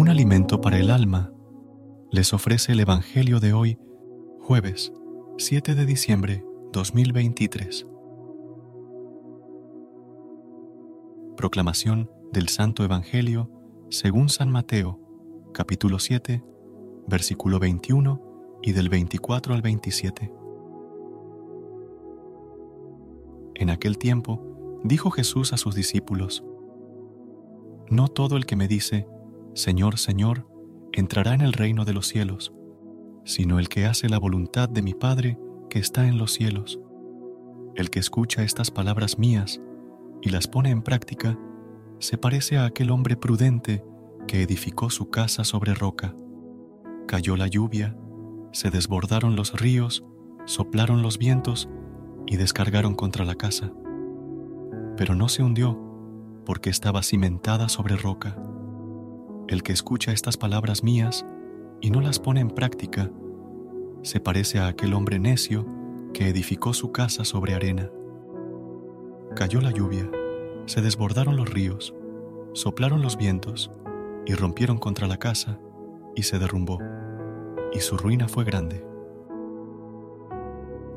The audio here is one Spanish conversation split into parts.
Un alimento para el alma, les ofrece el Evangelio de hoy, jueves 7 de diciembre 2023. Proclamación del Santo Evangelio según San Mateo, capítulo 7, versículo 21 y del 24 al 27. En aquel tiempo dijo Jesús a sus discípulos, No todo el que me dice, Señor, Señor, entrará en el reino de los cielos, sino el que hace la voluntad de mi Padre que está en los cielos. El que escucha estas palabras mías y las pone en práctica, se parece a aquel hombre prudente que edificó su casa sobre roca. Cayó la lluvia, se desbordaron los ríos, soplaron los vientos y descargaron contra la casa. Pero no se hundió porque estaba cimentada sobre roca. El que escucha estas palabras mías y no las pone en práctica, se parece a aquel hombre necio que edificó su casa sobre arena. Cayó la lluvia, se desbordaron los ríos, soplaron los vientos y rompieron contra la casa y se derrumbó, y su ruina fue grande.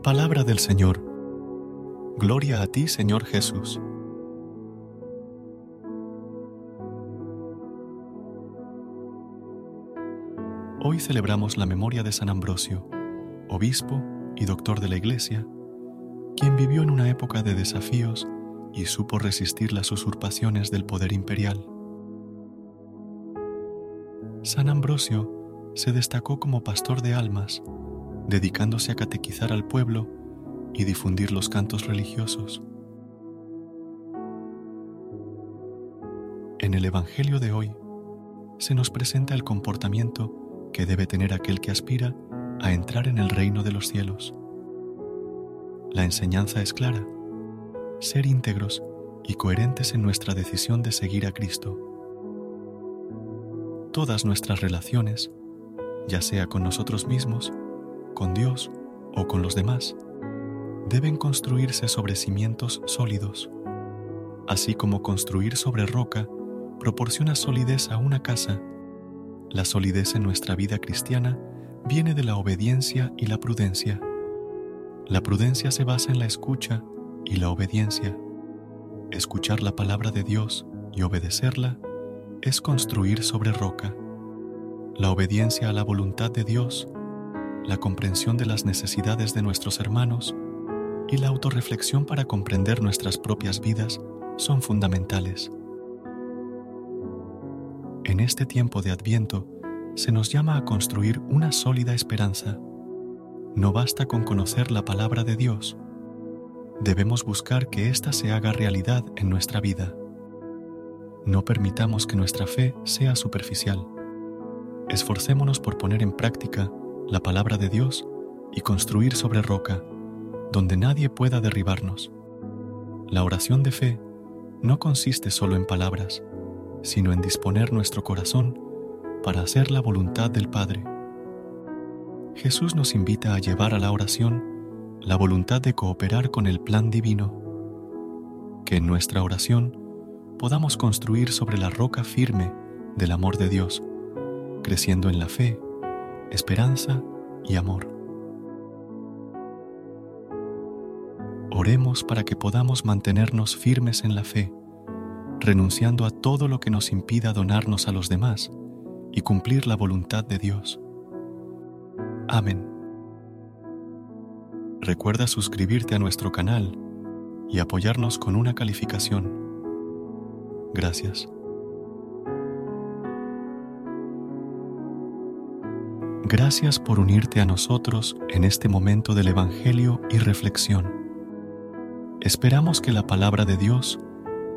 Palabra del Señor. Gloria a ti, Señor Jesús. Hoy celebramos la memoria de San Ambrosio, obispo y doctor de la Iglesia, quien vivió en una época de desafíos y supo resistir las usurpaciones del poder imperial. San Ambrosio se destacó como pastor de almas, dedicándose a catequizar al pueblo y difundir los cantos religiosos. En el Evangelio de hoy se nos presenta el comportamiento que debe tener aquel que aspira a entrar en el reino de los cielos. La enseñanza es clara, ser íntegros y coherentes en nuestra decisión de seguir a Cristo. Todas nuestras relaciones, ya sea con nosotros mismos, con Dios o con los demás, deben construirse sobre cimientos sólidos, así como construir sobre roca proporciona solidez a una casa la solidez en nuestra vida cristiana viene de la obediencia y la prudencia. La prudencia se basa en la escucha y la obediencia. Escuchar la palabra de Dios y obedecerla es construir sobre roca. La obediencia a la voluntad de Dios, la comprensión de las necesidades de nuestros hermanos y la autorreflexión para comprender nuestras propias vidas son fundamentales. En este tiempo de Adviento se nos llama a construir una sólida esperanza. No basta con conocer la palabra de Dios. Debemos buscar que ésta se haga realidad en nuestra vida. No permitamos que nuestra fe sea superficial. Esforcémonos por poner en práctica la palabra de Dios y construir sobre roca, donde nadie pueda derribarnos. La oración de fe no consiste solo en palabras, sino en disponer nuestro corazón para hacer la voluntad del Padre. Jesús nos invita a llevar a la oración la voluntad de cooperar con el plan divino, que en nuestra oración podamos construir sobre la roca firme del amor de Dios, creciendo en la fe, esperanza y amor. Oremos para que podamos mantenernos firmes en la fe renunciando a todo lo que nos impida donarnos a los demás y cumplir la voluntad de Dios. Amén. Recuerda suscribirte a nuestro canal y apoyarnos con una calificación. Gracias. Gracias por unirte a nosotros en este momento del Evangelio y reflexión. Esperamos que la palabra de Dios